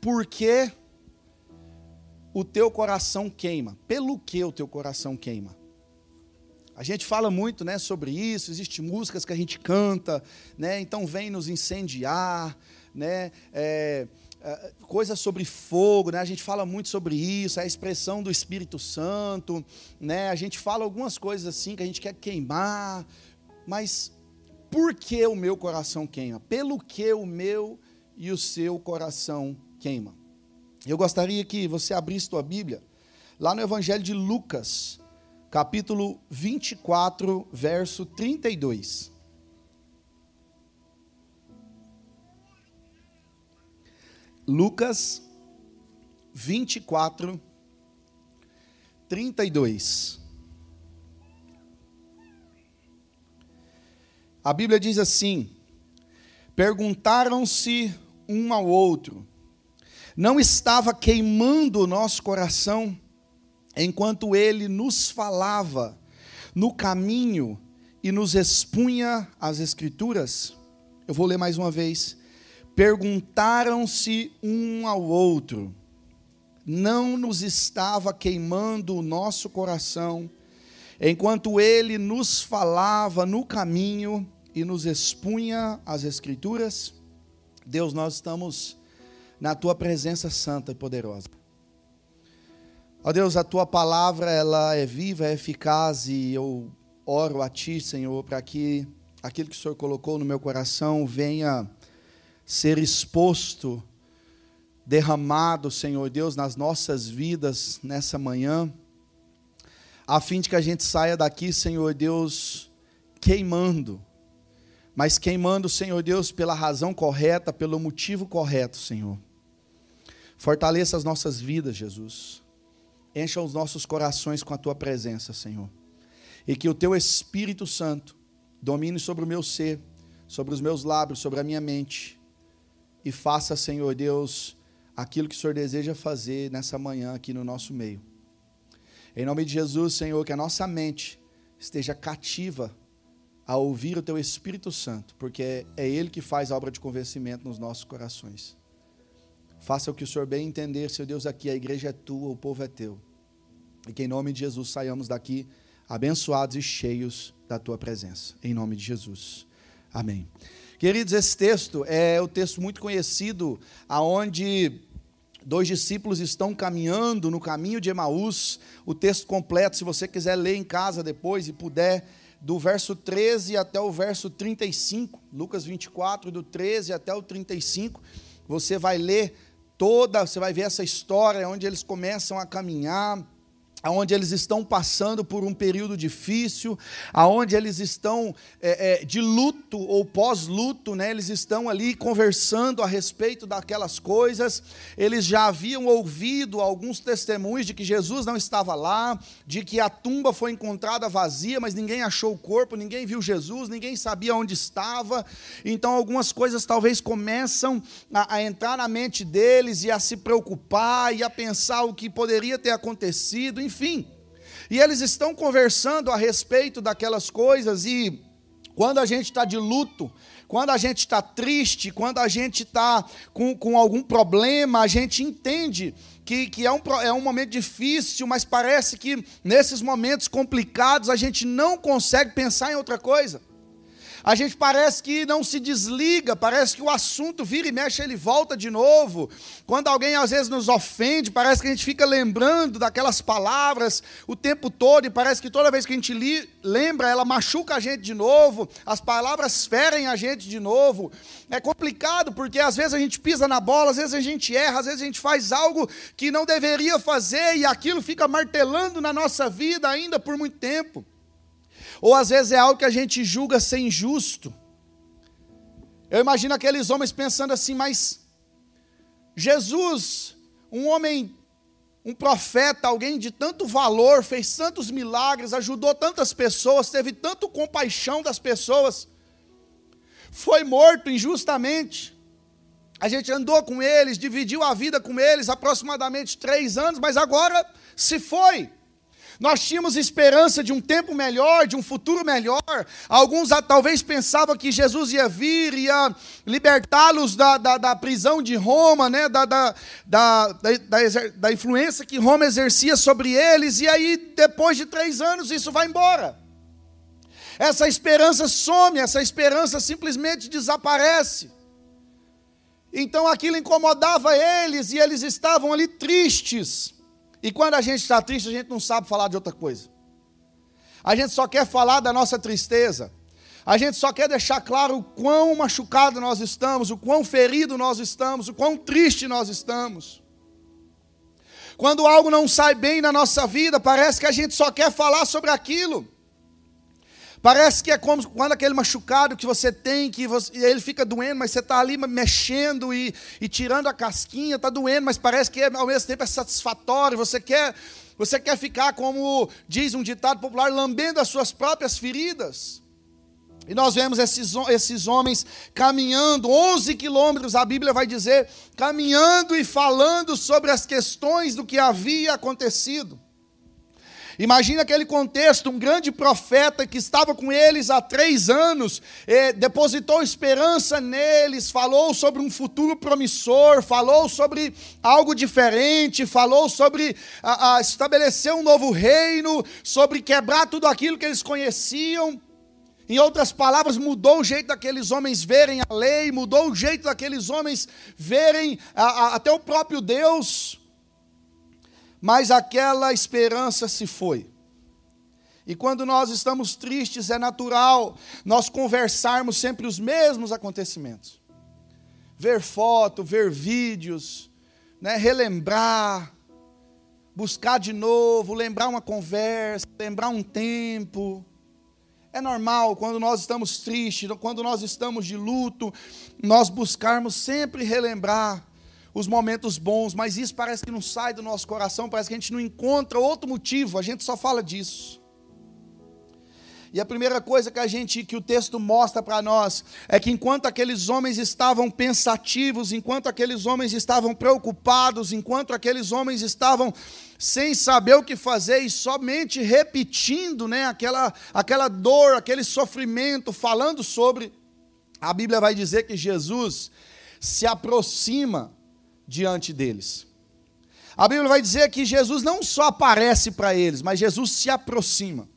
por que o teu coração queima. Pelo que o teu coração queima? A gente fala muito, né, sobre isso. Existem músicas que a gente canta, né? Então vem nos incendiar, né? É, é, coisas sobre fogo, né? A gente fala muito sobre isso, a expressão do Espírito Santo, né? A gente fala algumas coisas assim que a gente quer queimar, mas por que o meu coração queima? Pelo que o meu e o seu coração queima? Eu gostaria que você abrisse tua Bíblia lá no Evangelho de Lucas, capítulo 24, verso 32. Lucas 24, 32. A Bíblia diz assim: Perguntaram-se um ao outro, não estava queimando o nosso coração enquanto ele nos falava no caminho e nos expunha as Escrituras? Eu vou ler mais uma vez perguntaram-se um ao outro: não nos estava queimando o nosso coração, enquanto ele nos falava no caminho e nos expunha as Escrituras? Deus, nós estamos na tua presença santa e poderosa. Ó Deus, a tua palavra ela é viva, é eficaz e eu oro a ti, Senhor, para que aquilo que o Senhor colocou no meu coração venha ser exposto, derramado, Senhor Deus, nas nossas vidas nessa manhã, a fim de que a gente saia daqui, Senhor Deus, queimando, mas queimando, Senhor Deus, pela razão correta, pelo motivo correto, Senhor. Fortaleça as nossas vidas, Jesus. Encha os nossos corações com a tua presença, Senhor. E que o teu Espírito Santo domine sobre o meu ser, sobre os meus lábios, sobre a minha mente e faça, Senhor Deus, aquilo que o Senhor deseja fazer nessa manhã aqui no nosso meio. Em nome de Jesus, Senhor, que a nossa mente esteja cativa a ouvir o Teu Espírito Santo, porque é Ele que faz a obra de convencimento nos nossos corações. Faça o que o Senhor bem entender, Seu Deus, aqui a igreja é tua, o povo é teu. E que em nome de Jesus saiamos daqui abençoados e cheios da tua presença. Em nome de Jesus. Amém. Queridos, esse texto é o texto muito conhecido, aonde dois discípulos estão caminhando no caminho de Emaús. O texto completo, se você quiser ler em casa depois e puder, do verso 13 até o verso 35, Lucas 24, do 13 até o 35, você vai ler toda, você vai ver essa história onde eles começam a caminhar aonde eles estão passando por um período difícil, aonde eles estão é, é, de luto ou pós-luto, né? eles estão ali conversando a respeito daquelas coisas, eles já haviam ouvido alguns testemunhos de que Jesus não estava lá, de que a tumba foi encontrada vazia, mas ninguém achou o corpo, ninguém viu Jesus, ninguém sabia onde estava, então algumas coisas talvez começam a, a entrar na mente deles e a se preocupar e a pensar o que poderia ter acontecido, enfim. E eles estão conversando a respeito daquelas coisas, e quando a gente está de luto, quando a gente está triste, quando a gente está com, com algum problema, a gente entende que, que é, um, é um momento difícil, mas parece que nesses momentos complicados a gente não consegue pensar em outra coisa. A gente parece que não se desliga, parece que o assunto vira e mexe, ele volta de novo. Quando alguém às vezes nos ofende, parece que a gente fica lembrando daquelas palavras o tempo todo, e parece que toda vez que a gente lembra, ela machuca a gente de novo, as palavras ferem a gente de novo. É complicado, porque às vezes a gente pisa na bola, às vezes a gente erra, às vezes a gente faz algo que não deveria fazer, e aquilo fica martelando na nossa vida ainda por muito tempo. Ou às vezes é algo que a gente julga ser injusto. Eu imagino aqueles homens pensando assim, mas Jesus, um homem, um profeta, alguém de tanto valor, fez tantos milagres, ajudou tantas pessoas, teve tanto compaixão das pessoas, foi morto injustamente. A gente andou com eles, dividiu a vida com eles aproximadamente três anos, mas agora se foi. Nós tínhamos esperança de um tempo melhor, de um futuro melhor. Alguns talvez pensavam que Jesus ia vir, ia libertá-los da, da, da, prisão de Roma, né? da, da, da, da, da influência que Roma exercia sobre eles, e aí, depois de três anos, isso vai embora. Essa esperança some, essa esperança simplesmente desaparece. Então aquilo incomodava eles e eles estavam ali tristes. E quando a gente está triste, a gente não sabe falar de outra coisa. A gente só quer falar da nossa tristeza. A gente só quer deixar claro o quão machucado nós estamos, o quão ferido nós estamos, o quão triste nós estamos. Quando algo não sai bem na nossa vida, parece que a gente só quer falar sobre aquilo. Parece que é como quando aquele machucado que você tem, que você, ele fica doendo, mas você está ali mexendo e, e tirando a casquinha, está doendo, mas parece que é, ao mesmo tempo é satisfatório. Você quer, você quer ficar, como diz um ditado popular, lambendo as suas próprias feridas. E nós vemos esses, esses homens caminhando, 11 quilômetros, a Bíblia vai dizer, caminhando e falando sobre as questões do que havia acontecido. Imagina aquele contexto, um grande profeta que estava com eles há três anos, depositou esperança neles, falou sobre um futuro promissor, falou sobre algo diferente, falou sobre a, a estabelecer um novo reino, sobre quebrar tudo aquilo que eles conheciam. Em outras palavras, mudou o jeito daqueles homens verem a lei, mudou o jeito daqueles homens verem a, a, até o próprio Deus mas aquela esperança se foi. E quando nós estamos tristes, é natural nós conversarmos sempre os mesmos acontecimentos. Ver foto, ver vídeos, né, relembrar, buscar de novo, lembrar uma conversa, lembrar um tempo. É normal quando nós estamos tristes, quando nós estamos de luto, nós buscarmos sempre relembrar os momentos bons, mas isso parece que não sai do nosso coração, parece que a gente não encontra outro motivo, a gente só fala disso. E a primeira coisa que a gente que o texto mostra para nós é que enquanto aqueles homens estavam pensativos, enquanto aqueles homens estavam preocupados, enquanto aqueles homens estavam sem saber o que fazer e somente repetindo, né, aquela aquela dor, aquele sofrimento, falando sobre, a Bíblia vai dizer que Jesus se aproxima diante deles. A Bíblia vai dizer que Jesus não só aparece para eles, mas Jesus se aproxima.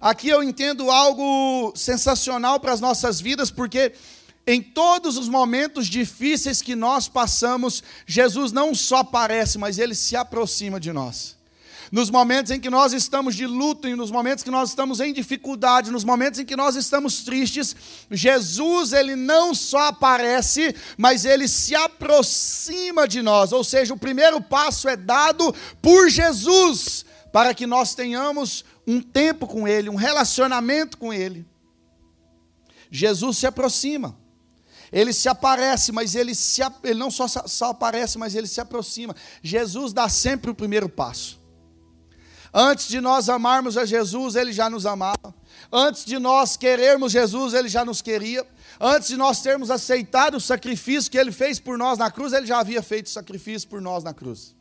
Aqui eu entendo algo sensacional para as nossas vidas, porque em todos os momentos difíceis que nós passamos, Jesus não só aparece, mas ele se aproxima de nós nos momentos em que nós estamos de luto, e nos momentos que nós estamos em dificuldade, nos momentos em que nós estamos tristes, Jesus, ele não só aparece, mas ele se aproxima de nós. Ou seja, o primeiro passo é dado por Jesus, para que nós tenhamos um tempo com ele, um relacionamento com ele. Jesus se aproxima. Ele se aparece, mas ele, se, ele não só, só aparece, mas ele se aproxima. Jesus dá sempre o primeiro passo. Antes de nós amarmos a Jesus, ele já nos amava. Antes de nós querermos Jesus, ele já nos queria. Antes de nós termos aceitado o sacrifício que ele fez por nós na cruz, ele já havia feito sacrifício por nós na cruz.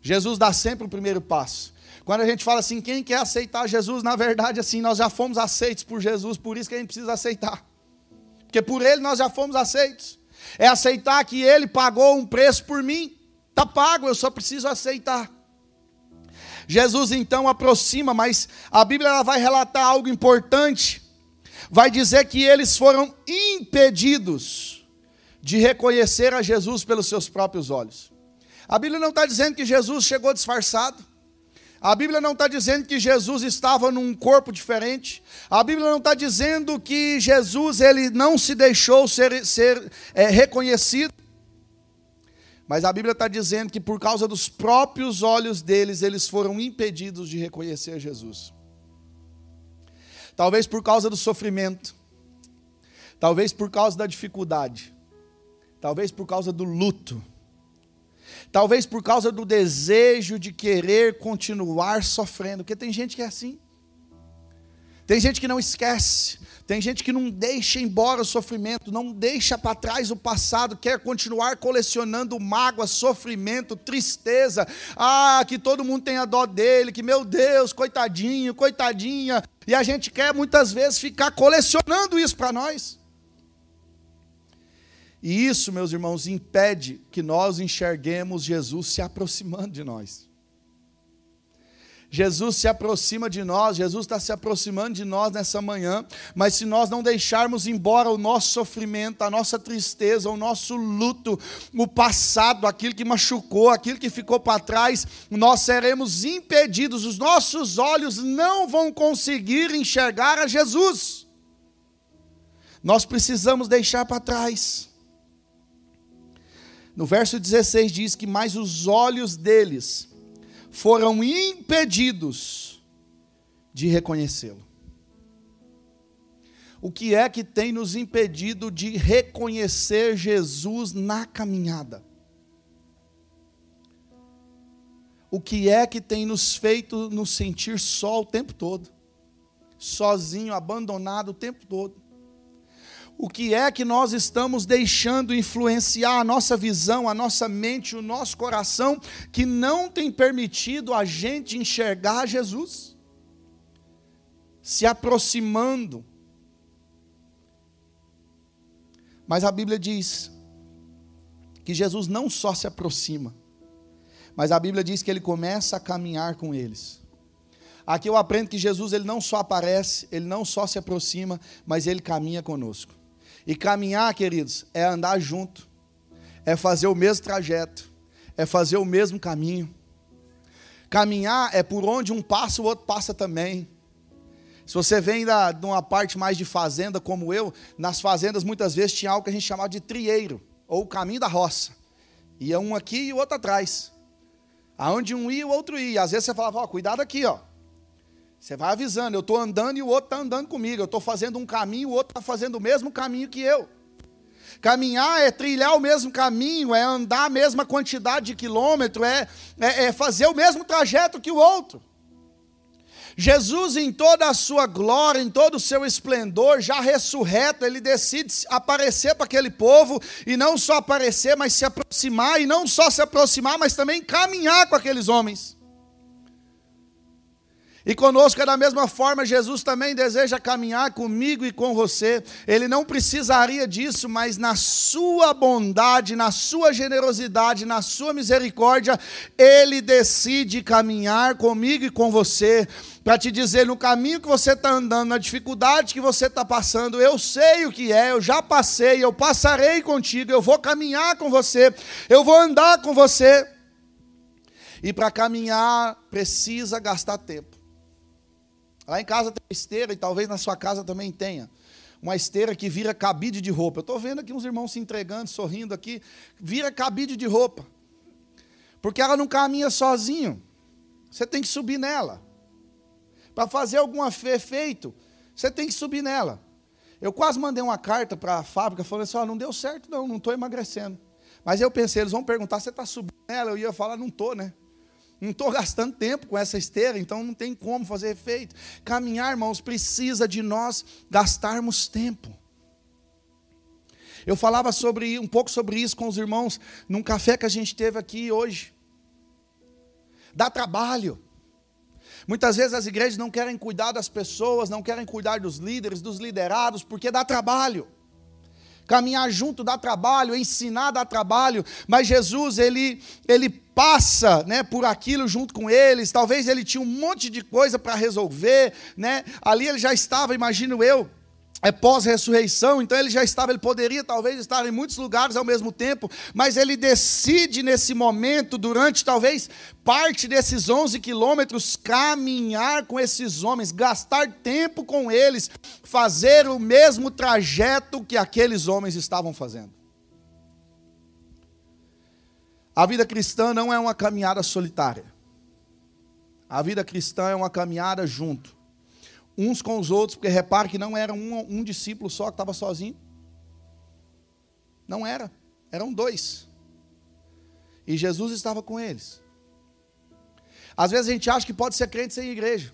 Jesus dá sempre o primeiro passo. Quando a gente fala assim, quem quer aceitar Jesus, na verdade, assim, nós já fomos aceitos por Jesus, por isso que a gente precisa aceitar. Porque por ele nós já fomos aceitos. É aceitar que ele pagou um preço por mim. Está pago, eu só preciso aceitar. Jesus então aproxima, mas a Bíblia ela vai relatar algo importante. Vai dizer que eles foram impedidos de reconhecer a Jesus pelos seus próprios olhos. A Bíblia não está dizendo que Jesus chegou disfarçado. A Bíblia não está dizendo que Jesus estava num corpo diferente. A Bíblia não está dizendo que Jesus ele não se deixou ser, ser é, reconhecido. Mas a Bíblia está dizendo que por causa dos próprios olhos deles, eles foram impedidos de reconhecer Jesus. Talvez por causa do sofrimento, talvez por causa da dificuldade, talvez por causa do luto, talvez por causa do desejo de querer continuar sofrendo, porque tem gente que é assim. Tem gente que não esquece, tem gente que não deixa embora o sofrimento, não deixa para trás o passado, quer continuar colecionando mágoa, sofrimento, tristeza. Ah, que todo mundo tenha dó dele, que meu Deus, coitadinho, coitadinha. E a gente quer muitas vezes ficar colecionando isso para nós. E isso, meus irmãos, impede que nós enxerguemos Jesus se aproximando de nós. Jesus se aproxima de nós, Jesus está se aproximando de nós nessa manhã, mas se nós não deixarmos embora o nosso sofrimento, a nossa tristeza, o nosso luto, o passado, aquilo que machucou, aquilo que ficou para trás, nós seremos impedidos, os nossos olhos não vão conseguir enxergar a Jesus. Nós precisamos deixar para trás. No verso 16 diz que mais os olhos deles foram impedidos de reconhecê-lo. O que é que tem nos impedido de reconhecer Jesus na caminhada? O que é que tem nos feito nos sentir só o tempo todo? Sozinho, abandonado o tempo todo? O que é que nós estamos deixando influenciar a nossa visão, a nossa mente, o nosso coração, que não tem permitido a gente enxergar Jesus? Se aproximando. Mas a Bíblia diz que Jesus não só se aproxima, mas a Bíblia diz que ele começa a caminhar com eles. Aqui eu aprendo que Jesus ele não só aparece, ele não só se aproxima, mas ele caminha conosco. E caminhar, queridos, é andar junto, é fazer o mesmo trajeto, é fazer o mesmo caminho. Caminhar é por onde um passa, o outro passa também. Se você vem da, de uma parte mais de fazenda, como eu, nas fazendas muitas vezes tinha algo que a gente chamava de trieiro, ou caminho da roça. Ia um aqui e o outro atrás. Aonde um ia, o outro ia. Às vezes você falava, ó, cuidado aqui, ó. Você vai avisando, eu estou andando e o outro está andando comigo. Eu estou fazendo um caminho, o outro está fazendo o mesmo caminho que eu. Caminhar é trilhar o mesmo caminho, é andar a mesma quantidade de quilômetro, é, é, é fazer o mesmo trajeto que o outro. Jesus, em toda a sua glória, em todo o seu esplendor, já ressurreto, ele decide aparecer para aquele povo, e não só aparecer, mas se aproximar, e não só se aproximar, mas também caminhar com aqueles homens. E conosco é da mesma forma, Jesus também deseja caminhar comigo e com você. Ele não precisaria disso, mas na sua bondade, na sua generosidade, na sua misericórdia, ele decide caminhar comigo e com você. Para te dizer, no caminho que você está andando, na dificuldade que você está passando, eu sei o que é, eu já passei, eu passarei contigo, eu vou caminhar com você, eu vou andar com você. E para caminhar, precisa gastar tempo. Lá em casa tem esteira, e talvez na sua casa também tenha. Uma esteira que vira cabide de roupa. Eu estou vendo aqui uns irmãos se entregando, sorrindo aqui. Vira cabide de roupa. Porque ela não caminha sozinho. Você tem que subir nela. Para fazer algum efeito, você tem que subir nela. Eu quase mandei uma carta para a fábrica falando assim: oh, não deu certo, não, não estou emagrecendo. Mas eu pensei, eles vão perguntar: você está subindo nela? Eu ia falar: não estou, né? Não estou gastando tempo com essa esteira, então não tem como fazer efeito. Caminhar, irmãos, precisa de nós gastarmos tempo. Eu falava sobre um pouco sobre isso com os irmãos num café que a gente teve aqui hoje. Dá trabalho. Muitas vezes as igrejas não querem cuidar das pessoas, não querem cuidar dos líderes, dos liderados, porque dá trabalho. Caminhar junto dá trabalho, ensinar dá trabalho, mas Jesus, ele, ele passa né, por aquilo junto com eles, talvez ele tinha um monte de coisa para resolver, né? ali ele já estava, imagino eu, é pós-ressurreição, então ele já estava, ele poderia talvez estar em muitos lugares ao mesmo tempo, mas ele decide nesse momento, durante talvez parte desses 11 quilômetros, caminhar com esses homens, gastar tempo com eles, fazer o mesmo trajeto que aqueles homens estavam fazendo. A vida cristã não é uma caminhada solitária. A vida cristã é uma caminhada junto uns com os outros, porque repare que não era um, um discípulo só que estava sozinho. Não era, eram dois. E Jesus estava com eles. Às vezes a gente acha que pode ser crente sem igreja.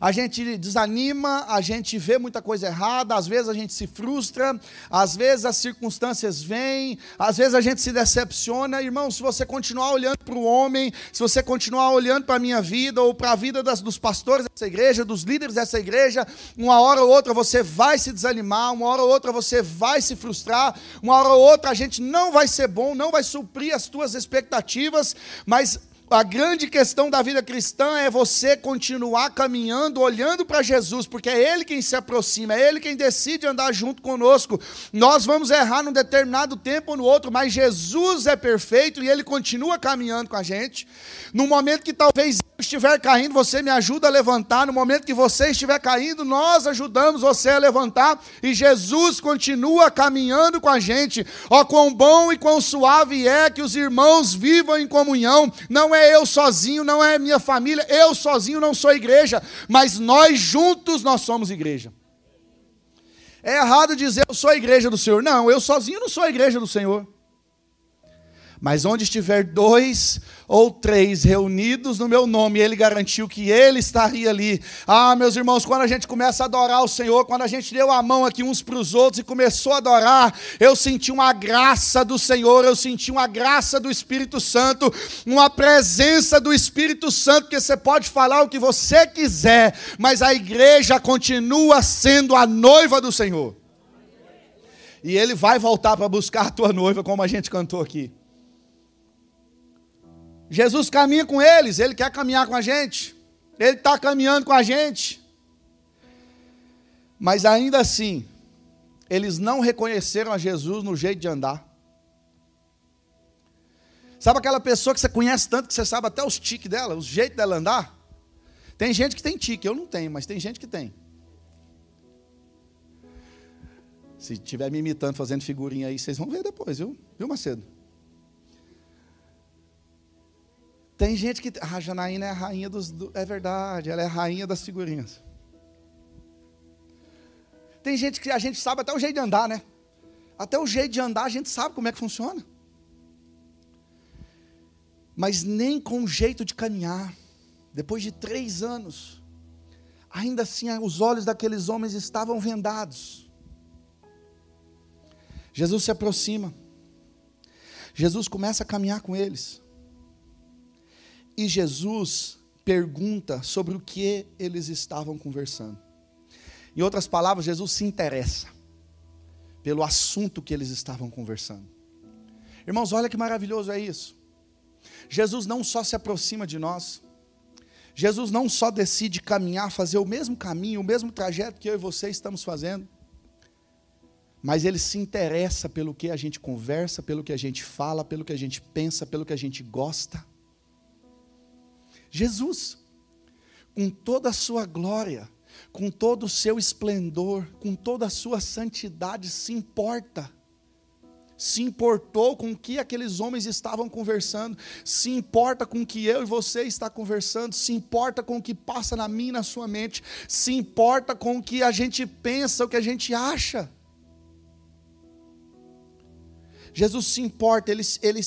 A gente desanima, a gente vê muita coisa errada, às vezes a gente se frustra, às vezes as circunstâncias vêm, às vezes a gente se decepciona. Irmão, se você continuar olhando para o homem, se você continuar olhando para a minha vida ou para a vida das, dos pastores dessa igreja, dos líderes dessa igreja, uma hora ou outra você vai se desanimar, uma hora ou outra você vai se frustrar, uma hora ou outra a gente não vai ser bom, não vai suprir as tuas expectativas, mas a grande questão da vida cristã é você continuar caminhando, olhando para Jesus, porque é Ele quem se aproxima, é Ele quem decide andar junto conosco. Nós vamos errar num determinado tempo ou no outro, mas Jesus é perfeito e Ele continua caminhando com a gente. No momento que talvez eu estiver caindo, você me ajuda a levantar. No momento que você estiver caindo, nós ajudamos você a levantar. E Jesus continua caminhando com a gente. Ó, quão bom e quão suave é que os irmãos vivam em comunhão. Não é eu sozinho, não é minha família, eu sozinho não sou igreja, mas nós juntos nós somos igreja. É errado dizer eu sou a igreja do Senhor. Não, eu sozinho não sou a igreja do Senhor. Mas onde estiver dois ou três reunidos no meu nome, ele garantiu que ele estaria ali. Ah, meus irmãos, quando a gente começa a adorar o Senhor, quando a gente deu a mão aqui uns para os outros e começou a adorar, eu senti uma graça do Senhor, eu senti uma graça do Espírito Santo, uma presença do Espírito Santo, que você pode falar o que você quiser, mas a igreja continua sendo a noiva do Senhor. E ele vai voltar para buscar a tua noiva, como a gente cantou aqui. Jesus caminha com eles, ele quer caminhar com a gente, ele está caminhando com a gente. Mas ainda assim, eles não reconheceram a Jesus no jeito de andar. Sabe aquela pessoa que você conhece tanto que você sabe até os tiques dela, o jeito dela andar? Tem gente que tem tique, eu não tenho, mas tem gente que tem. Se estiver me imitando, fazendo figurinha aí, vocês vão ver depois, viu? Viu, Macedo? Tem gente que. Ah, a Janaína é a rainha dos. Do, é verdade, ela é a rainha das figurinhas. Tem gente que a gente sabe até o jeito de andar, né? Até o jeito de andar a gente sabe como é que funciona. Mas nem com o jeito de caminhar, depois de três anos, ainda assim os olhos daqueles homens estavam vendados. Jesus se aproxima. Jesus começa a caminhar com eles. E Jesus pergunta sobre o que eles estavam conversando. Em outras palavras, Jesus se interessa pelo assunto que eles estavam conversando. Irmãos, olha que maravilhoso é isso. Jesus não só se aproxima de nós, Jesus não só decide caminhar, fazer o mesmo caminho, o mesmo trajeto que eu e você estamos fazendo, mas ele se interessa pelo que a gente conversa, pelo que a gente fala, pelo que a gente pensa, pelo que a gente gosta. Jesus, com toda a sua glória, com todo o seu esplendor, com toda a sua santidade, se importa. Se importou com o que aqueles homens estavam conversando, se importa com o que eu e você está conversando, se importa com o que passa na minha e na sua mente, se importa com o que a gente pensa, o que a gente acha. Jesus se importa, ele, ele,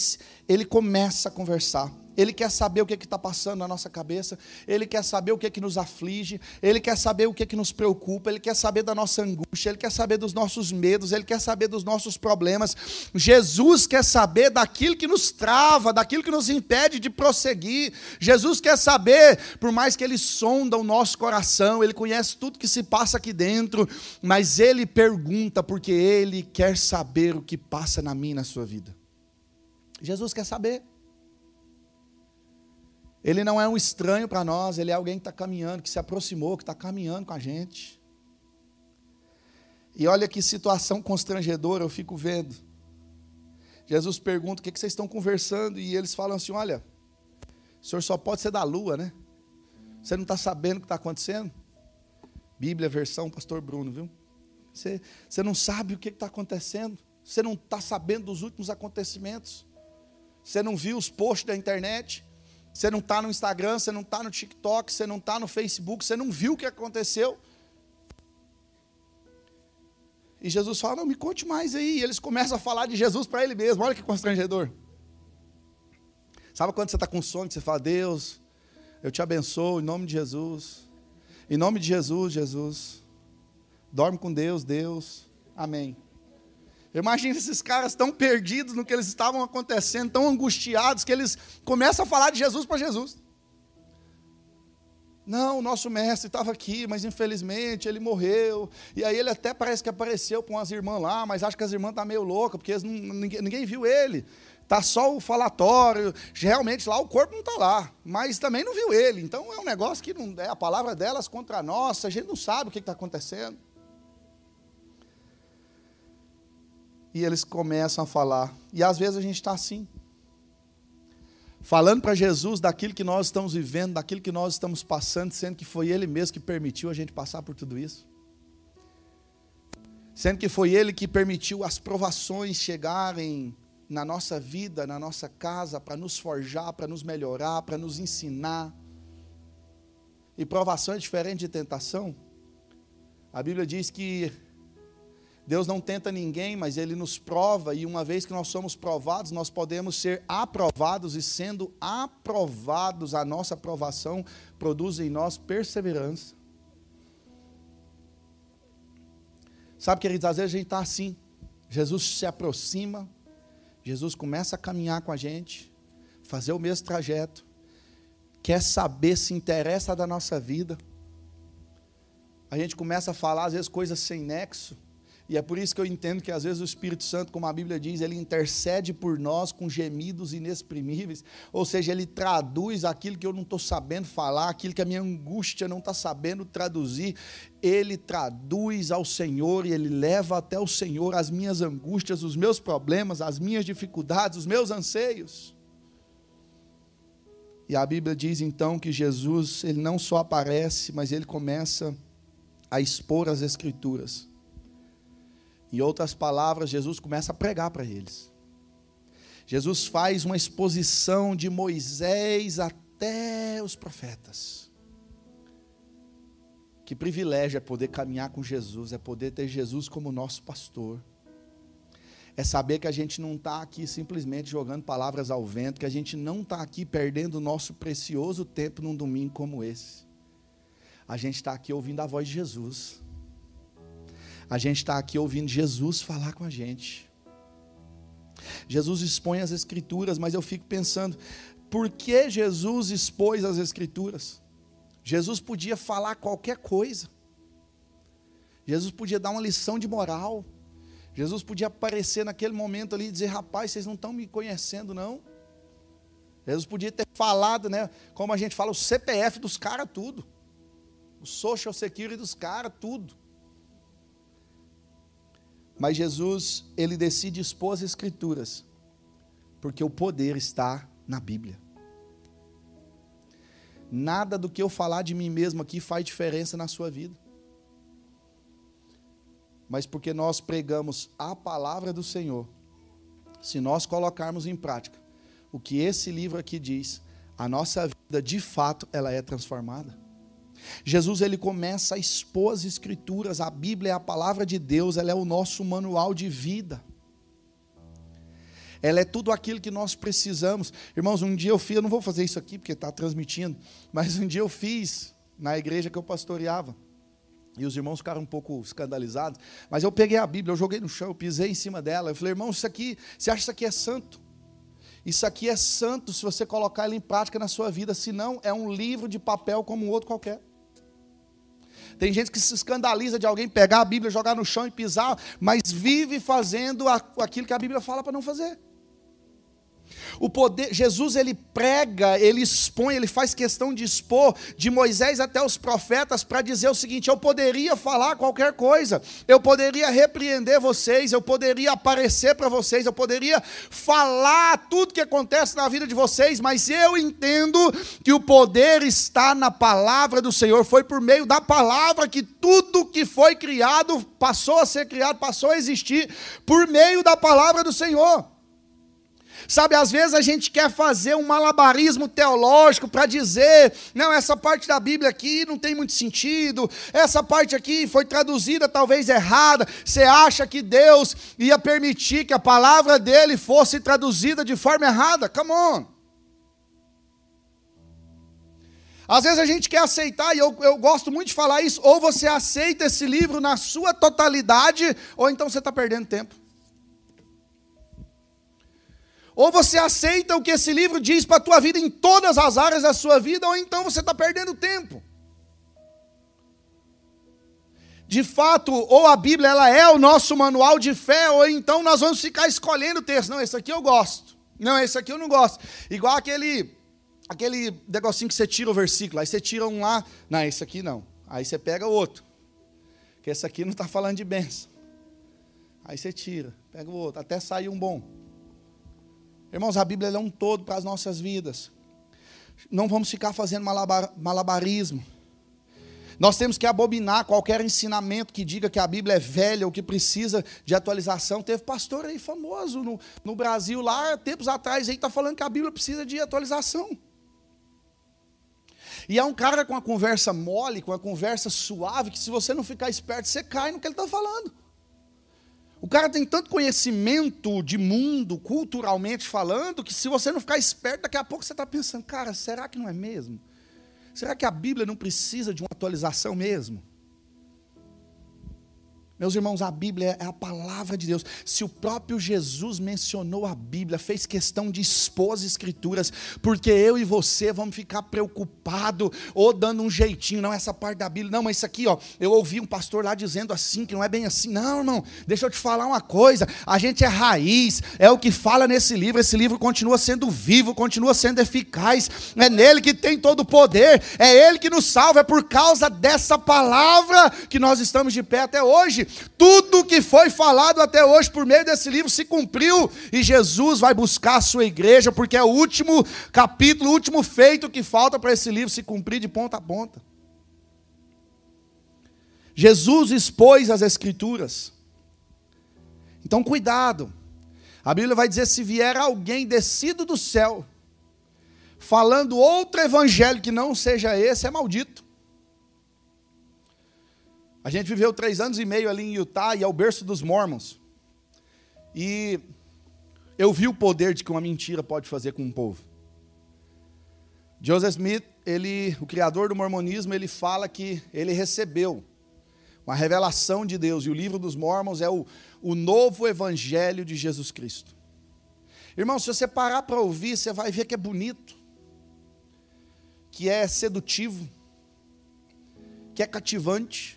ele começa a conversar. Ele quer saber o que é está passando na nossa cabeça, Ele quer saber o que é que nos aflige, Ele quer saber o que é que nos preocupa, Ele quer saber da nossa angústia, Ele quer saber dos nossos medos, Ele quer saber dos nossos problemas. Jesus quer saber daquilo que nos trava, daquilo que nos impede de prosseguir. Jesus quer saber, por mais que Ele sonda o nosso coração, Ele conhece tudo que se passa aqui dentro, mas Ele pergunta porque Ele quer saber o que passa na minha e na sua vida. Jesus quer saber. Ele não é um estranho para nós, ele é alguém que está caminhando, que se aproximou, que está caminhando com a gente. E olha que situação constrangedora eu fico vendo. Jesus pergunta: o que, que vocês estão conversando? E eles falam assim: olha, o senhor só pode ser da lua, né? Você não está sabendo o que está acontecendo? Bíblia, versão, pastor Bruno, viu? Você, você não sabe o que está acontecendo. Você não está sabendo dos últimos acontecimentos. Você não viu os posts da internet. Você não está no Instagram, você não está no TikTok, você não está no Facebook, você não viu o que aconteceu. E Jesus fala: Não, me conte mais aí. E eles começam a falar de Jesus para ele mesmo. Olha que constrangedor. Sabe quando você está com sono, você fala: Deus, eu te abençoo em nome de Jesus. Em nome de Jesus, Jesus. Dorme com Deus, Deus. Amém. Imagina esses caras tão perdidos no que eles estavam acontecendo, tão angustiados, que eles começam a falar de Jesus para Jesus. Não, o nosso mestre estava aqui, mas infelizmente ele morreu. E aí ele até parece que apareceu com as irmãs lá, mas acho que as irmãs estão tá meio loucas, porque não, ninguém, ninguém, viu ele. Está só o falatório. Realmente lá o corpo não está lá, mas também não viu ele. Então é um negócio que não é a palavra delas contra a nossa, a gente não sabe o que está acontecendo. E eles começam a falar. E às vezes a gente está assim falando para Jesus daquilo que nós estamos vivendo, daquilo que nós estamos passando, sendo que foi Ele mesmo que permitiu a gente passar por tudo isso. Sendo que foi Ele que permitiu as provações chegarem na nossa vida, na nossa casa, para nos forjar, para nos melhorar, para nos ensinar. E provação é diferente de tentação. A Bíblia diz que Deus não tenta ninguém, mas Ele nos prova, e uma vez que nós somos provados, nós podemos ser aprovados, e sendo aprovados, a nossa aprovação produz em nós perseverança. Sabe, queridos, às vezes a gente está assim, Jesus se aproxima, Jesus começa a caminhar com a gente, fazer o mesmo trajeto, quer saber se interessa da nossa vida. A gente começa a falar, às vezes, coisas sem nexo e é por isso que eu entendo que às vezes o Espírito Santo, como a Bíblia diz, ele intercede por nós com gemidos inexprimíveis, ou seja, ele traduz aquilo que eu não estou sabendo falar, aquilo que a minha angústia não está sabendo traduzir, ele traduz ao Senhor e ele leva até o Senhor as minhas angústias, os meus problemas, as minhas dificuldades, os meus anseios. E a Bíblia diz então que Jesus, ele não só aparece, mas ele começa a expor as Escrituras. Em outras palavras, Jesus começa a pregar para eles. Jesus faz uma exposição de Moisés até os profetas. Que privilégio é poder caminhar com Jesus, é poder ter Jesus como nosso pastor. É saber que a gente não está aqui simplesmente jogando palavras ao vento, que a gente não está aqui perdendo o nosso precioso tempo num domingo como esse. A gente está aqui ouvindo a voz de Jesus a gente está aqui ouvindo Jesus falar com a gente. Jesus expõe as Escrituras, mas eu fico pensando, por que Jesus expôs as Escrituras? Jesus podia falar qualquer coisa. Jesus podia dar uma lição de moral. Jesus podia aparecer naquele momento ali e dizer: rapaz, vocês não estão me conhecendo, não. Jesus podia ter falado, né? Como a gente fala, o CPF dos caras, tudo. O social security dos caras, tudo. Mas Jesus, ele decide expor as Escrituras, porque o poder está na Bíblia. Nada do que eu falar de mim mesmo aqui faz diferença na sua vida. Mas porque nós pregamos a palavra do Senhor, se nós colocarmos em prática o que esse livro aqui diz, a nossa vida de fato ela é transformada. Jesus ele começa a expor as escrituras, a Bíblia é a palavra de Deus, ela é o nosso manual de vida. Ela é tudo aquilo que nós precisamos. Irmãos, um dia eu fiz, eu não vou fazer isso aqui porque está transmitindo, mas um dia eu fiz na igreja que eu pastoreava. E os irmãos ficaram um pouco escandalizados. Mas eu peguei a Bíblia, eu joguei no chão, eu pisei em cima dela. Eu falei, irmão, isso aqui, você acha que isso aqui é santo? Isso aqui é santo se você colocar ele em prática na sua vida, senão é um livro de papel como um outro qualquer. Tem gente que se escandaliza de alguém pegar a Bíblia, jogar no chão e pisar, mas vive fazendo aquilo que a Bíblia fala para não fazer. O poder, Jesus ele prega, ele expõe, ele faz questão de expor de Moisés até os profetas para dizer o seguinte: eu poderia falar qualquer coisa, eu poderia repreender vocês, eu poderia aparecer para vocês, eu poderia falar tudo que acontece na vida de vocês, mas eu entendo que o poder está na palavra do Senhor, foi por meio da palavra que tudo que foi criado passou a ser criado, passou a existir por meio da palavra do Senhor. Sabe, às vezes a gente quer fazer um malabarismo teológico para dizer, não, essa parte da Bíblia aqui não tem muito sentido, essa parte aqui foi traduzida talvez errada. Você acha que Deus ia permitir que a palavra dele fosse traduzida de forma errada? Come on. Às vezes a gente quer aceitar, e eu, eu gosto muito de falar isso, ou você aceita esse livro na sua totalidade, ou então você está perdendo tempo. Ou você aceita o que esse livro diz para a tua vida em todas as áreas da sua vida, ou então você está perdendo tempo. De fato, ou a Bíblia ela é o nosso manual de fé, ou então nós vamos ficar escolhendo texto. Não, esse aqui eu gosto. Não, esse aqui eu não gosto. Igual aquele aquele negocinho que você tira o versículo, aí você tira um lá, não, esse aqui não. Aí você pega o outro. Que esse aqui não está falando de bênção. Aí você tira, pega o outro, até sair um bom. Irmãos, a Bíblia é um todo para as nossas vidas. Não vamos ficar fazendo malabar, malabarismo. Nós temos que abominar qualquer ensinamento que diga que a Bíblia é velha ou que precisa de atualização. Teve pastor aí famoso no, no Brasil, lá, tempos atrás, aí está falando que a Bíblia precisa de atualização. E é um cara com a conversa mole, com a conversa suave, que se você não ficar esperto, você cai no que ele está falando. O cara tem tanto conhecimento de mundo, culturalmente falando, que se você não ficar esperto, daqui a pouco você está pensando, cara, será que não é mesmo? Será que a Bíblia não precisa de uma atualização mesmo? Meus irmãos, a Bíblia é a palavra de Deus. Se o próprio Jesus mencionou a Bíblia, fez questão de expor as Escrituras, porque eu e você vamos ficar preocupados ou dando um jeitinho, não, essa parte da Bíblia, não, mas isso aqui, ó, eu ouvi um pastor lá dizendo assim, que não é bem assim. Não, irmão, deixa eu te falar uma coisa: a gente é raiz, é o que fala nesse livro, esse livro continua sendo vivo, continua sendo eficaz, é nele que tem todo o poder, é ele que nos salva, é por causa dessa palavra que nós estamos de pé até hoje. Tudo que foi falado até hoje por meio desse livro se cumpriu e Jesus vai buscar a sua igreja, porque é o último capítulo, o último feito que falta para esse livro se cumprir de ponta a ponta. Jesus expôs as Escrituras. Então, cuidado. A Bíblia vai dizer: se vier alguém descido do céu, falando outro evangelho que não seja esse, é maldito. A gente viveu três anos e meio ali em Utah e é o berço dos Mormons. E eu vi o poder de que uma mentira pode fazer com um povo. Joseph Smith, ele, o criador do mormonismo, ele fala que ele recebeu uma revelação de Deus e o livro dos Mormons é o, o novo evangelho de Jesus Cristo. Irmão, se você parar para ouvir, você vai ver que é bonito, que é sedutivo, que é cativante.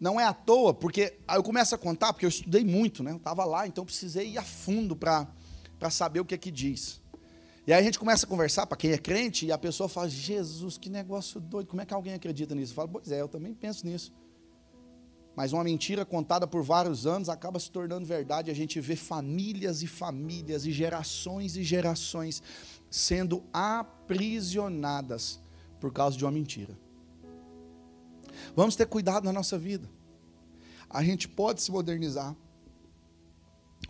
Não é à toa, porque eu começo a contar, porque eu estudei muito, né? Eu estava lá, então precisei ir a fundo para saber o que é que diz. E aí a gente começa a conversar, para quem é crente, e a pessoa fala, Jesus, que negócio doido, como é que alguém acredita nisso? Eu falo, pois é, eu também penso nisso. Mas uma mentira contada por vários anos acaba se tornando verdade. A gente vê famílias e famílias, e gerações e gerações sendo aprisionadas por causa de uma mentira. Vamos ter cuidado na nossa vida. A gente pode se modernizar.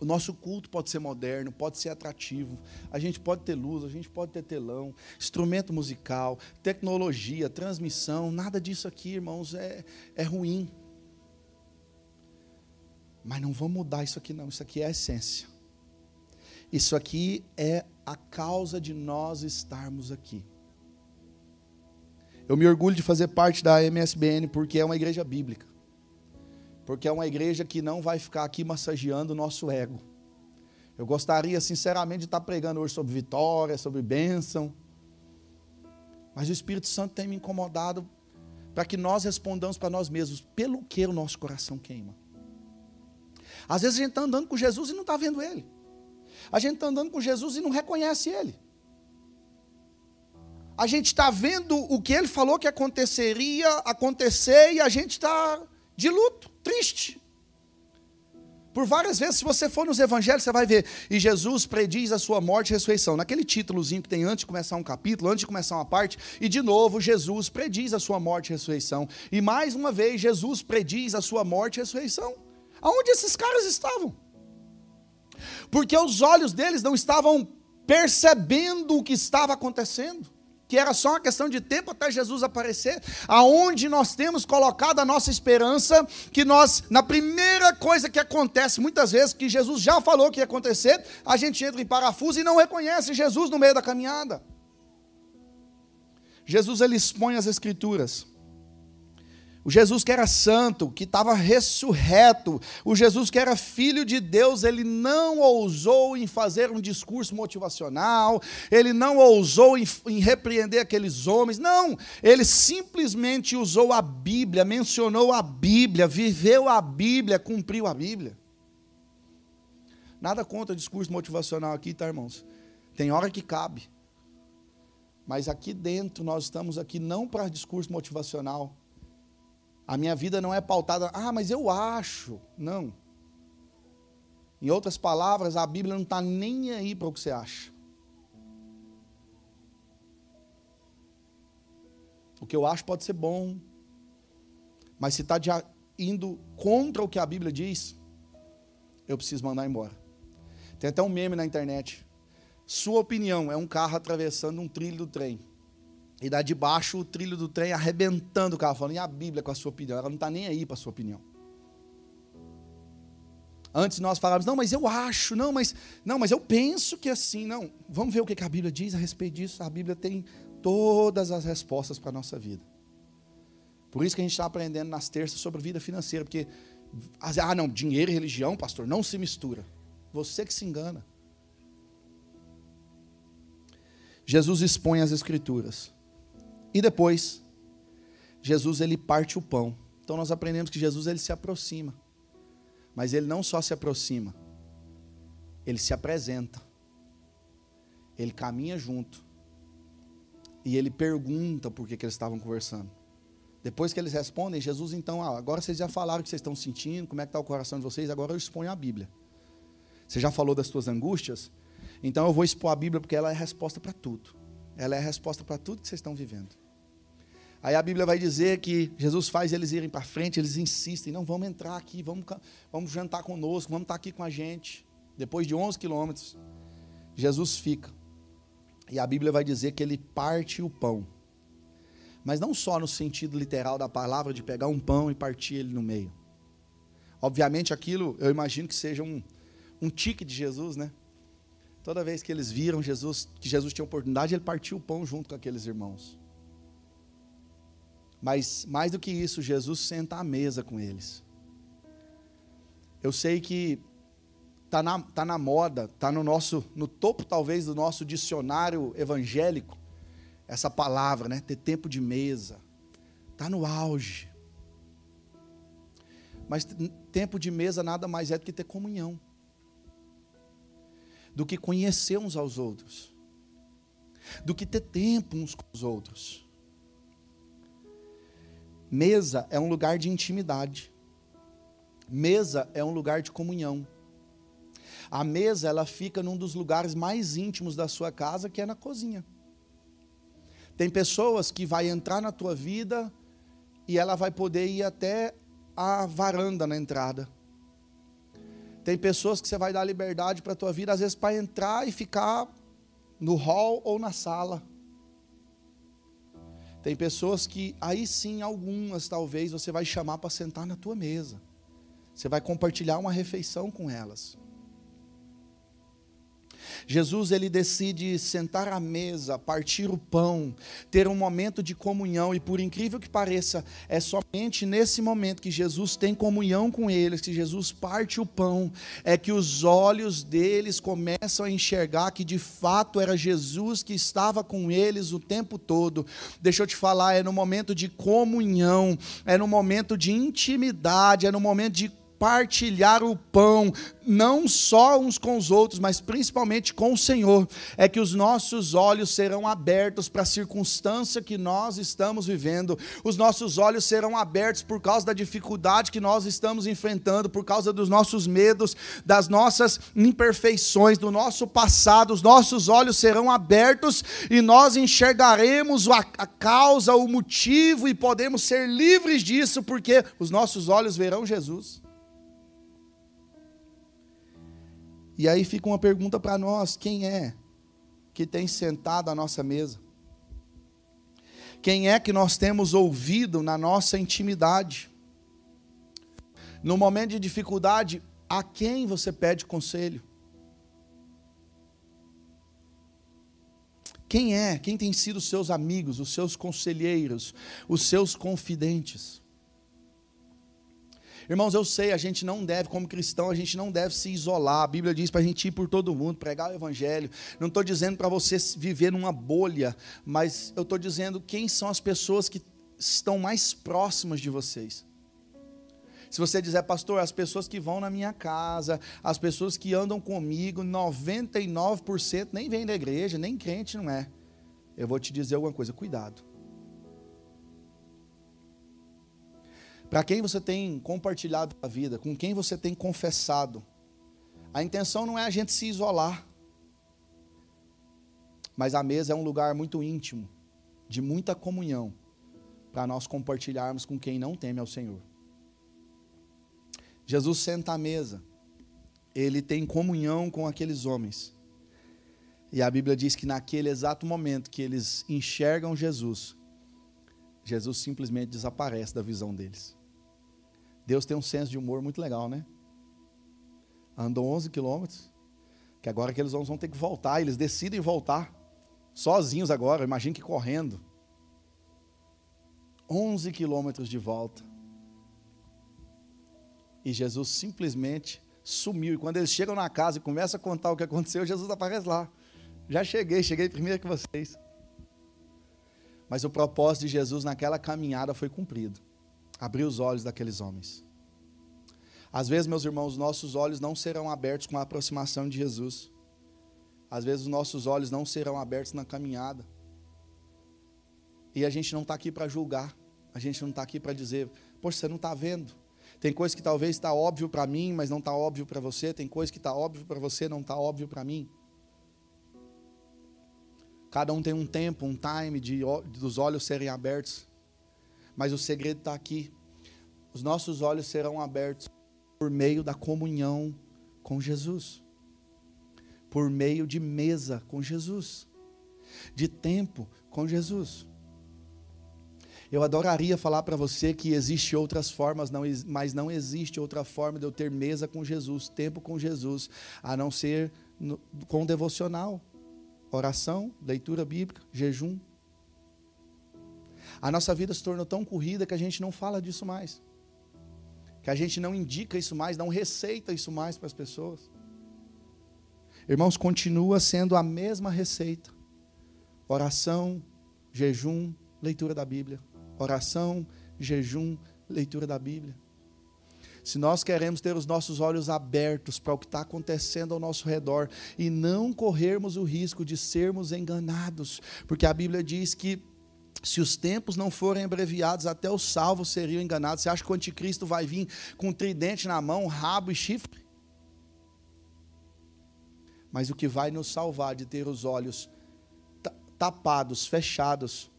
O nosso culto pode ser moderno, pode ser atrativo. A gente pode ter luz, a gente pode ter telão, instrumento musical, tecnologia, transmissão. Nada disso aqui, irmãos, é, é ruim. Mas não vamos mudar isso aqui, não. Isso aqui é a essência. Isso aqui é a causa de nós estarmos aqui. Eu me orgulho de fazer parte da MSBN porque é uma igreja bíblica. Porque é uma igreja que não vai ficar aqui massageando o nosso ego. Eu gostaria, sinceramente, de estar pregando hoje sobre vitória, sobre bênção. Mas o Espírito Santo tem me incomodado para que nós respondamos para nós mesmos pelo que o nosso coração queima. Às vezes a gente está andando com Jesus e não está vendo Ele. A gente está andando com Jesus e não reconhece Ele a gente está vendo o que ele falou que aconteceria acontecer e a gente está de luto, triste. Por várias vezes, se você for nos evangelhos, você vai ver. E Jesus prediz a sua morte e ressurreição. Naquele títulozinho que tem antes de começar um capítulo, antes de começar uma parte. E de novo, Jesus prediz a sua morte e ressurreição. E mais uma vez, Jesus prediz a sua morte e ressurreição. Aonde esses caras estavam? Porque os olhos deles não estavam percebendo o que estava acontecendo que era só uma questão de tempo até Jesus aparecer, aonde nós temos colocado a nossa esperança, que nós, na primeira coisa que acontece, muitas vezes, que Jesus já falou que ia acontecer, a gente entra em parafuso e não reconhece Jesus no meio da caminhada. Jesus ele expõe as escrituras. O Jesus que era santo, que estava ressurreto, o Jesus que era filho de Deus, ele não ousou em fazer um discurso motivacional, ele não ousou em, em, repreender aqueles homens, não, ele simplesmente usou a Bíblia, mencionou a Bíblia, viveu a Bíblia, cumpriu a Bíblia. Nada contra discurso motivacional aqui, tá, irmãos? Tem hora que cabe. Mas aqui dentro nós estamos aqui não para discurso motivacional a minha vida não é pautada, ah, mas eu acho. Não. Em outras palavras, a Bíblia não está nem aí para o que você acha. O que eu acho pode ser bom, mas se está indo contra o que a Bíblia diz, eu preciso mandar embora. Tem até um meme na internet. Sua opinião é um carro atravessando um trilho do trem. E dá de baixo o trilho do trem arrebentando o carro, falando, e a Bíblia com a sua opinião? Ela não está nem aí para a sua opinião. Antes nós falávamos, não, mas eu acho, não, mas, não, mas eu penso que é assim, não. Vamos ver o que a Bíblia diz a respeito disso. A Bíblia tem todas as respostas para a nossa vida. Por isso que a gente está aprendendo nas terças sobre vida financeira, porque, ah, não, dinheiro e religião, pastor, não se mistura. Você que se engana. Jesus expõe as Escrituras. E depois, Jesus ele parte o pão. Então nós aprendemos que Jesus ele se aproxima. Mas ele não só se aproxima, ele se apresenta. Ele caminha junto. E ele pergunta por que, que eles estavam conversando. Depois que eles respondem, Jesus então, ah, agora vocês já falaram o que vocês estão sentindo, como é que está o coração de vocês, agora eu exponho a Bíblia. Você já falou das suas angústias? Então eu vou expor a Bíblia porque ela é a resposta para tudo. Ela é a resposta para tudo que vocês estão vivendo. Aí a Bíblia vai dizer que Jesus faz eles irem para frente, eles insistem, não, vamos entrar aqui, vamos, vamos jantar conosco, vamos estar aqui com a gente. Depois de 11 quilômetros, Jesus fica. E a Bíblia vai dizer que ele parte o pão. Mas não só no sentido literal da palavra, de pegar um pão e partir ele no meio. Obviamente aquilo, eu imagino que seja um, um tique de Jesus, né? Toda vez que eles viram Jesus, que Jesus tinha oportunidade, ele partiu o pão junto com aqueles irmãos. Mas mais do que isso, Jesus senta à mesa com eles. Eu sei que está na, tá na moda, está no nosso, no topo talvez do nosso dicionário evangélico, essa palavra, né? Ter tempo de mesa. Está no auge. Mas tempo de mesa nada mais é do que ter comunhão. Do que conhecer uns aos outros. Do que ter tempo uns com os outros. Mesa é um lugar de intimidade. Mesa é um lugar de comunhão. A mesa ela fica num dos lugares mais íntimos da sua casa, que é na cozinha. Tem pessoas que vai entrar na tua vida e ela vai poder ir até a varanda na entrada. Tem pessoas que você vai dar liberdade para a tua vida, às vezes para entrar e ficar no hall ou na sala. Tem pessoas que, aí sim, algumas talvez você vai chamar para sentar na tua mesa. Você vai compartilhar uma refeição com elas. Jesus ele decide sentar à mesa, partir o pão, ter um momento de comunhão e por incrível que pareça, é somente nesse momento que Jesus tem comunhão com eles, que Jesus parte o pão, é que os olhos deles começam a enxergar que de fato era Jesus que estava com eles o tempo todo. Deixa eu te falar, é no momento de comunhão, é no momento de intimidade, é no momento de partilhar o pão, não só uns com os outros, mas principalmente com o Senhor, é que os nossos olhos serão abertos para a circunstância que nós estamos vivendo, os nossos olhos serão abertos por causa da dificuldade que nós estamos enfrentando, por causa dos nossos medos, das nossas imperfeições, do nosso passado, os nossos olhos serão abertos e nós enxergaremos a, a causa, o motivo e podemos ser livres disso, porque os nossos olhos verão Jesus. E aí fica uma pergunta para nós: quem é que tem sentado à nossa mesa? Quem é que nós temos ouvido na nossa intimidade? No momento de dificuldade, a quem você pede conselho? Quem é? Quem tem sido os seus amigos, os seus conselheiros, os seus confidentes? Irmãos, eu sei, a gente não deve, como cristão, a gente não deve se isolar. A Bíblia diz para a gente ir por todo mundo, pregar o Evangelho. Não estou dizendo para você viver numa bolha, mas eu estou dizendo quem são as pessoas que estão mais próximas de vocês. Se você dizer, pastor, as pessoas que vão na minha casa, as pessoas que andam comigo, 99% nem vêm da igreja, nem crente não é. Eu vou te dizer alguma coisa, cuidado. Para quem você tem compartilhado a vida, com quem você tem confessado. A intenção não é a gente se isolar. Mas a mesa é um lugar muito íntimo, de muita comunhão, para nós compartilharmos com quem não teme ao Senhor. Jesus senta à mesa, ele tem comunhão com aqueles homens. E a Bíblia diz que naquele exato momento que eles enxergam Jesus, Jesus simplesmente desaparece da visão deles. Deus tem um senso de humor muito legal, né? Andam 11 quilômetros, que agora aqueles homens vão ter que voltar, eles decidem voltar, sozinhos agora, imagine que correndo. 11 quilômetros de volta. E Jesus simplesmente sumiu. E quando eles chegam na casa e começam a contar o que aconteceu, Jesus aparece lá. Já cheguei, cheguei primeiro que vocês. Mas o propósito de Jesus naquela caminhada foi cumprido abrir os olhos daqueles homens. Às vezes, meus irmãos, nossos olhos não serão abertos com a aproximação de Jesus. Às vezes, os nossos olhos não serão abertos na caminhada. E a gente não está aqui para julgar. A gente não está aqui para dizer, poxa, você não está vendo. Tem coisa que talvez está óbvio para mim, mas não está óbvio para você. Tem coisa que está óbvio para você, não está óbvio para mim. Cada um tem um tempo, um time de, dos olhos serem abertos. Mas o segredo está aqui. Os nossos olhos serão abertos por meio da comunhão com Jesus, por meio de mesa com Jesus, de tempo com Jesus. Eu adoraria falar para você que existe outras formas, não, mas não existe outra forma de eu ter mesa com Jesus, tempo com Jesus, a não ser no, com devocional, oração, leitura bíblica, jejum. A nossa vida se tornou tão corrida que a gente não fala disso mais, que a gente não indica isso mais, não receita isso mais para as pessoas. Irmãos, continua sendo a mesma receita: oração, jejum, leitura da Bíblia oração, jejum, leitura da Bíblia. Se nós queremos ter os nossos olhos abertos para o que está acontecendo ao nosso redor e não corrermos o risco de sermos enganados, porque a Bíblia diz que se os tempos não forem abreviados, até os salvos seriam enganados. Você acha que o anticristo vai vir com um tridente na mão, rabo e chifre? Mas o que vai nos salvar de ter os olhos tapados, fechados,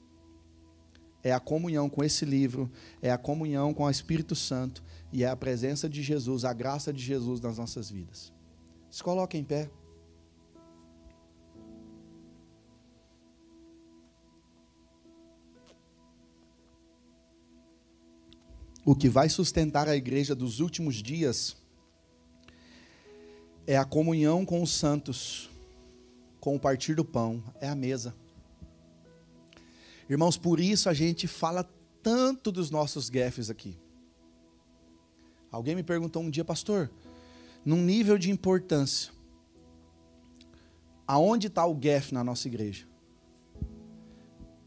é a comunhão com esse livro, é a comunhão com o Espírito Santo e é a presença de Jesus, a graça de Jesus nas nossas vidas. Se coloque em pé. O que vai sustentar a igreja dos últimos dias é a comunhão com os santos, com o partir do pão, é a mesa. Irmãos, por isso a gente fala tanto dos nossos gafes aqui. Alguém me perguntou um dia, pastor, num nível de importância, aonde está o GAF na nossa igreja?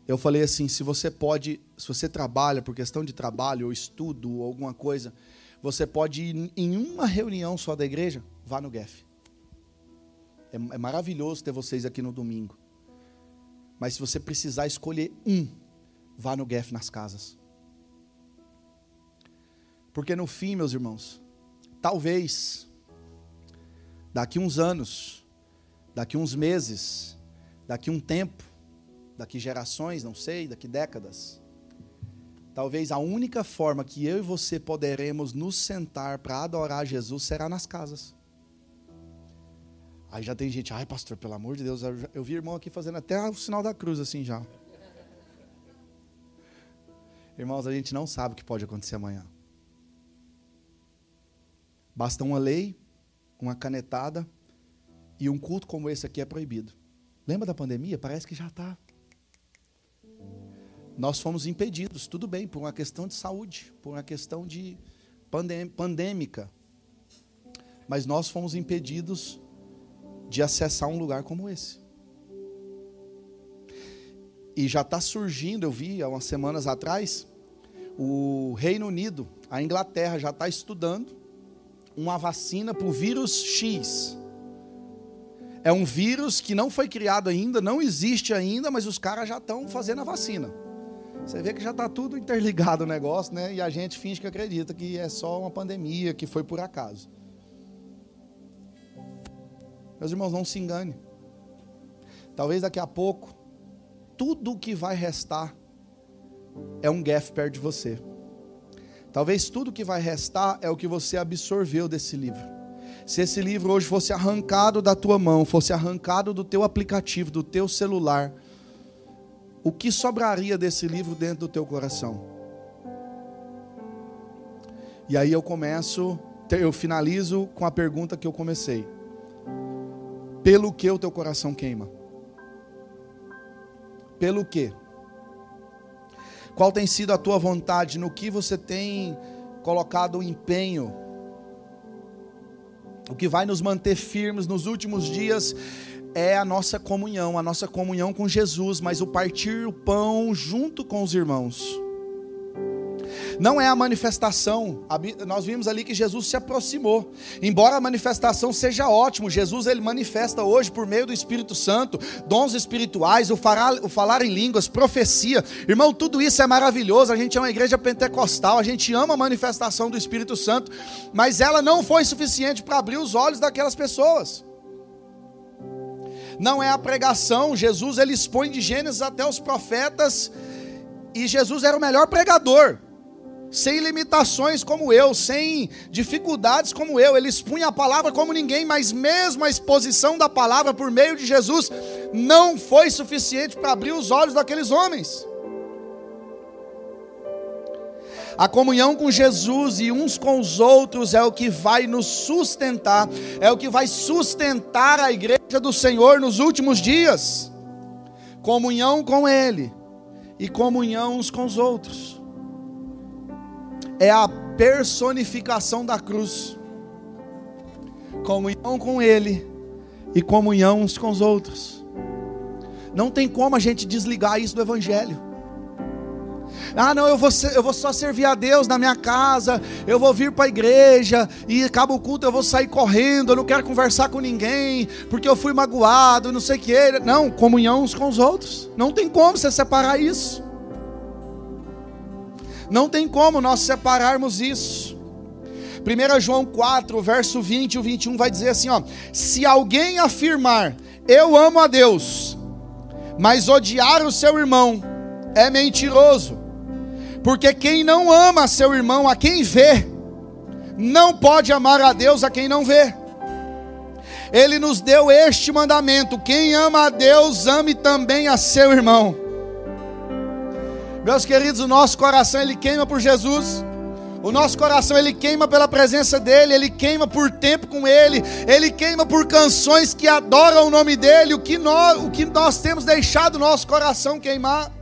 Eu falei assim, se você pode, se você trabalha por questão de trabalho ou estudo ou alguma coisa, você pode ir em uma reunião só da igreja, vá no GAF. É, é maravilhoso ter vocês aqui no domingo. Mas se você precisar escolher um, vá no GEF nas casas. Porque no fim, meus irmãos, talvez, daqui uns anos, daqui uns meses, daqui um tempo, daqui gerações, não sei, daqui décadas, talvez a única forma que eu e você poderemos nos sentar para adorar Jesus será nas casas. Aí já tem gente, ai pastor, pelo amor de Deus, eu, vi irmão aqui fazendo até o sinal da cruz assim já. Irmãos, a gente não sabe o que pode acontecer amanhã. Basta uma lei, uma canetada, e um culto como esse aqui é proibido. Lembra da pandemia? Parece que já está. Nós fomos impedidos, tudo bem, por uma questão de saúde, por uma questão de pandêmica. Mas nós fomos impedidos de acessar um lugar como esse. E já está surgindo, eu vi há umas semanas atrás, o Reino Unido, a Inglaterra já está estudando uma vacina para o vírus X. É um vírus que não foi criado ainda, não existe ainda, mas os caras já estão fazendo a vacina. Você vê que já está tudo interligado o negócio, né? E a gente finge que acredita que é só uma pandemia, que foi por acaso. Meus irmãos, não se engane. Talvez daqui a pouco tudo o que vai restar é um gaf perto de você. Talvez tudo que vai restar é o que você absorveu desse livro. Se esse livro hoje fosse arrancado da tua mão, fosse arrancado do teu aplicativo, do teu celular, o que sobraria desse livro dentro do teu coração? E aí eu começo, eu finalizo com a pergunta que eu comecei: Pelo que o teu coração queima? Pelo quê? Qual tem sido a tua vontade? No que você tem colocado o empenho? O que vai nos manter firmes nos últimos dias é a nossa comunhão, a nossa comunhão com Jesus, mas o partir o pão junto com os irmãos não é a manifestação. Nós vimos ali que Jesus se aproximou. Embora a manifestação seja ótimo, Jesus ele manifesta hoje por meio do Espírito Santo, dons espirituais, o falar, o falar em línguas, profecia. Irmão, tudo isso é maravilhoso. A gente é uma igreja pentecostal, a gente ama a manifestação do Espírito Santo, mas ela não foi suficiente para abrir os olhos daquelas pessoas não é a pregação. Jesus ele expõe de Gênesis até os profetas e Jesus era o melhor pregador sem limitações como eu, sem dificuldades como eu. Ele expunha a palavra como ninguém, mas mesmo a exposição da palavra por meio de Jesus não foi suficiente para abrir os olhos daqueles homens. A comunhão com Jesus e uns com os outros é o que vai nos sustentar, é o que vai sustentar a igreja do Senhor nos últimos dias. Comunhão com Ele e comunhão uns com os outros é a personificação da cruz. Comunhão com Ele e comunhão uns com os outros. Não tem como a gente desligar isso do Evangelho. Ah, não, eu vou, ser, eu vou só servir a Deus na minha casa, eu vou vir para a igreja e acaba o culto, eu vou sair correndo, eu não quero conversar com ninguém, porque eu fui magoado, não sei o que. Não, comunhão uns com os outros. Não tem como você separar isso. Não tem como nós separarmos isso. 1 João 4, verso 20 e 21 vai dizer assim: ó, se alguém afirmar, eu amo a Deus, mas odiar o seu irmão, é mentiroso. Porque quem não ama seu irmão, a quem vê, não pode amar a Deus a quem não vê. Ele nos deu este mandamento: quem ama a Deus, ame também a seu irmão. Meus queridos, o nosso coração ele queima por Jesus. O nosso coração ele queima pela presença dele, ele queima por tempo com ele, ele queima por canções que adoram o nome dele. O que nós, o que nós temos deixado nosso coração queimar?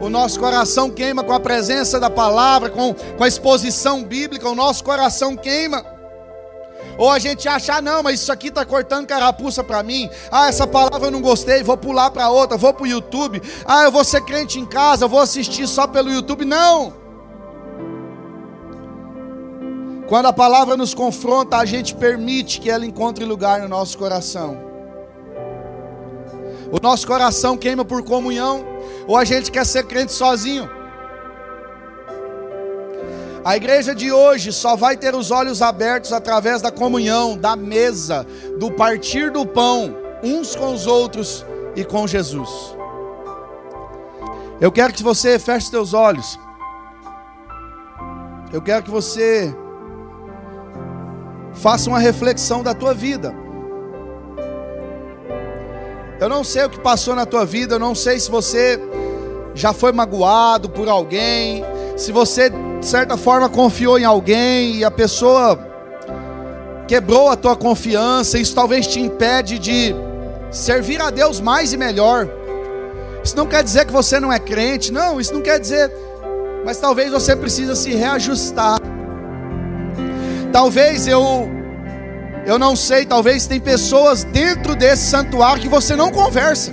O nosso coração queima com a presença da palavra, com, com a exposição bíblica, o nosso coração queima. Ou a gente acha, ah, não, mas isso aqui está cortando carapuça para mim. Ah, essa palavra eu não gostei, vou pular para outra, vou para o YouTube. Ah, eu vou ser crente em casa, vou assistir só pelo YouTube. Não! Quando a palavra nos confronta, a gente permite que ela encontre lugar no nosso coração. O nosso coração queima por comunhão, ou a gente quer ser crente sozinho. A igreja de hoje só vai ter os olhos abertos através da comunhão, da mesa, do partir do pão, uns com os outros e com Jesus. Eu quero que você feche seus olhos. Eu quero que você faça uma reflexão da tua vida. Eu não sei o que passou na tua vida, eu não sei se você já foi magoado por alguém, se você de certa forma confiou em alguém e a pessoa quebrou a tua confiança, isso talvez te impede de servir a Deus mais e melhor. Isso não quer dizer que você não é crente, não, isso não quer dizer, mas talvez você precisa se reajustar. Talvez eu eu não sei, talvez tem pessoas dentro desse santuário que você não conversa.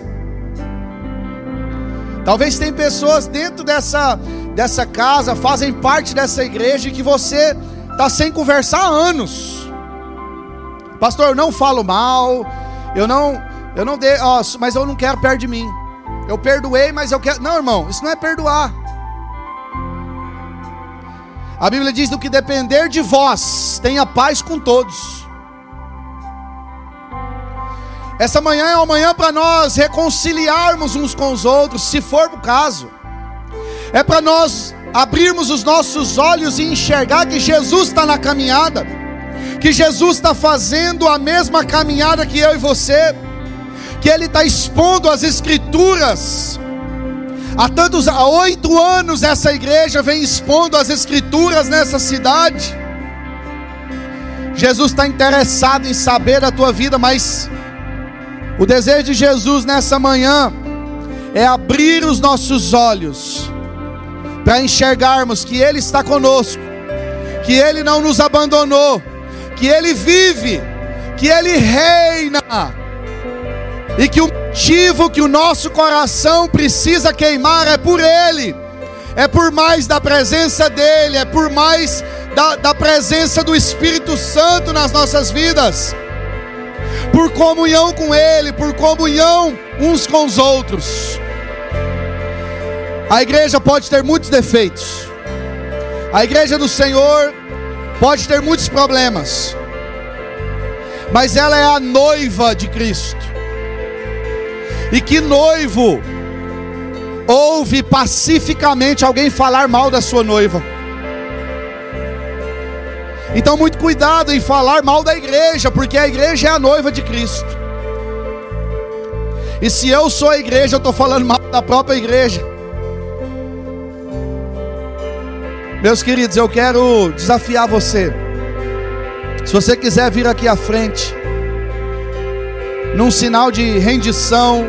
Talvez tem pessoas dentro dessa dessa casa, fazem parte dessa igreja que você está sem conversar há anos. Pastor, eu não falo mal, eu não, eu não dei, mas eu não quero perto de mim. Eu perdoei, mas eu quero. Não, irmão, isso não é perdoar. A Bíblia diz: do que depender de vós, tenha paz com todos. Essa manhã é uma manhã para nós reconciliarmos uns com os outros, se for o caso é para nós abrirmos os nossos olhos e enxergar que Jesus está na caminhada, que Jesus está fazendo a mesma caminhada que eu e você, que Ele está expondo as Escrituras. Há tantos, há oito anos essa igreja vem expondo as Escrituras nessa cidade. Jesus está interessado em saber da tua vida, mas o desejo de Jesus nessa manhã é abrir os nossos olhos para enxergarmos que Ele está conosco, que Ele não nos abandonou, que Ele vive, que Ele reina, e que o motivo que o nosso coração precisa queimar é por Ele, é por mais da presença dEle, é por mais da, da presença do Espírito Santo nas nossas vidas, por comunhão com Ele, por comunhão uns com os outros. A igreja pode ter muitos defeitos. A igreja do Senhor pode ter muitos problemas. Mas ela é a noiva de Cristo. E que noivo ouve pacificamente alguém falar mal da sua noiva? Então, muito cuidado em falar mal da igreja, porque a igreja é a noiva de Cristo. E se eu sou a igreja, eu estou falando mal da própria igreja. Meus queridos, eu quero desafiar você. Se você quiser vir aqui à frente, num sinal de rendição,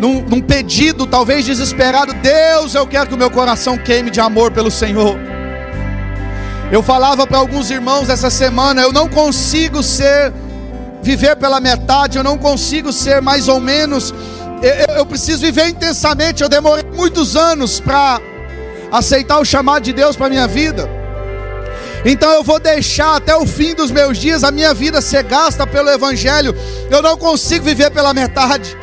num, num, pedido talvez desesperado, Deus, eu quero que o meu coração queime de amor pelo Senhor. Eu falava para alguns irmãos essa semana, eu não consigo ser, viver pela metade, eu não consigo ser mais ou menos, eu, eu preciso viver intensamente. Eu demorei muitos anos para aceitar o chamado de Deus para minha vida. Então eu vou deixar até o fim dos meus dias a minha vida ser gasta pelo Evangelho. Eu não consigo viver pela metade.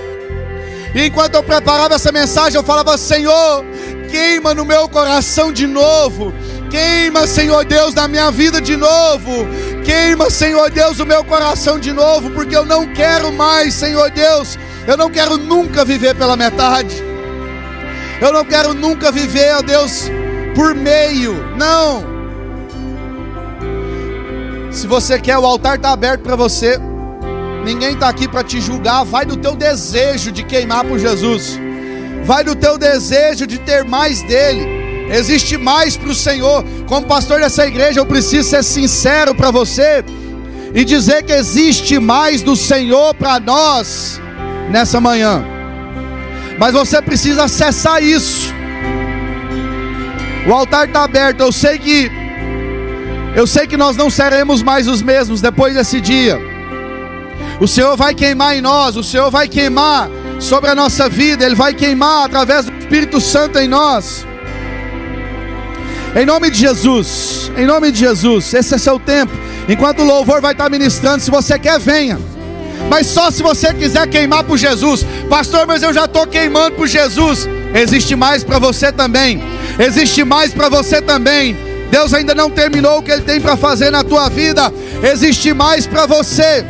E enquanto eu preparava essa mensagem, eu falava: Senhor, queima no meu coração de novo. Queima, Senhor Deus, na minha vida de novo. Queima, Senhor Deus, o meu coração de novo, porque eu não quero mais, Senhor Deus. Eu não quero nunca viver pela metade. Eu não quero nunca viver, ó Deus, por meio. Não. Se você quer, o altar está aberto para você. Ninguém está aqui para te julgar. Vai do teu desejo de queimar por Jesus. Vai do teu desejo de ter mais dele. Existe mais para o Senhor. Como pastor dessa igreja, eu preciso ser sincero para você e dizer que existe mais do Senhor para nós nessa manhã. Mas você precisa acessar isso. O altar está aberto. Eu sei que eu sei que nós não seremos mais os mesmos depois desse dia. O Senhor vai queimar em nós, o Senhor vai queimar sobre a nossa vida, Ele vai queimar através do Espírito Santo em nós. Em nome de Jesus, em nome de Jesus, esse é seu tempo. Enquanto o louvor vai estar ministrando, se você quer, venha mas só se você quiser queimar por Jesus. Pastor, mas eu já estou queimando por Jesus. Existe mais para você também. Existe mais para você também. Deus ainda não terminou o que Ele tem para fazer na tua vida. Existe mais para você.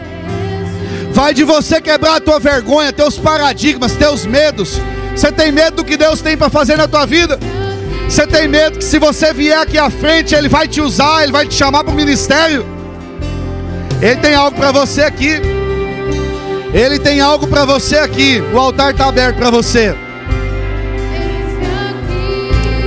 Vai de você quebrar a tua vergonha, teus paradigmas, teus medos. Você tem medo do que Deus tem para fazer na tua vida? Você tem medo que se você vier aqui à frente, Ele vai te usar, Ele vai te chamar para o ministério? Ele tem algo para você aqui. Ele tem algo para você aqui. O altar está aberto para você.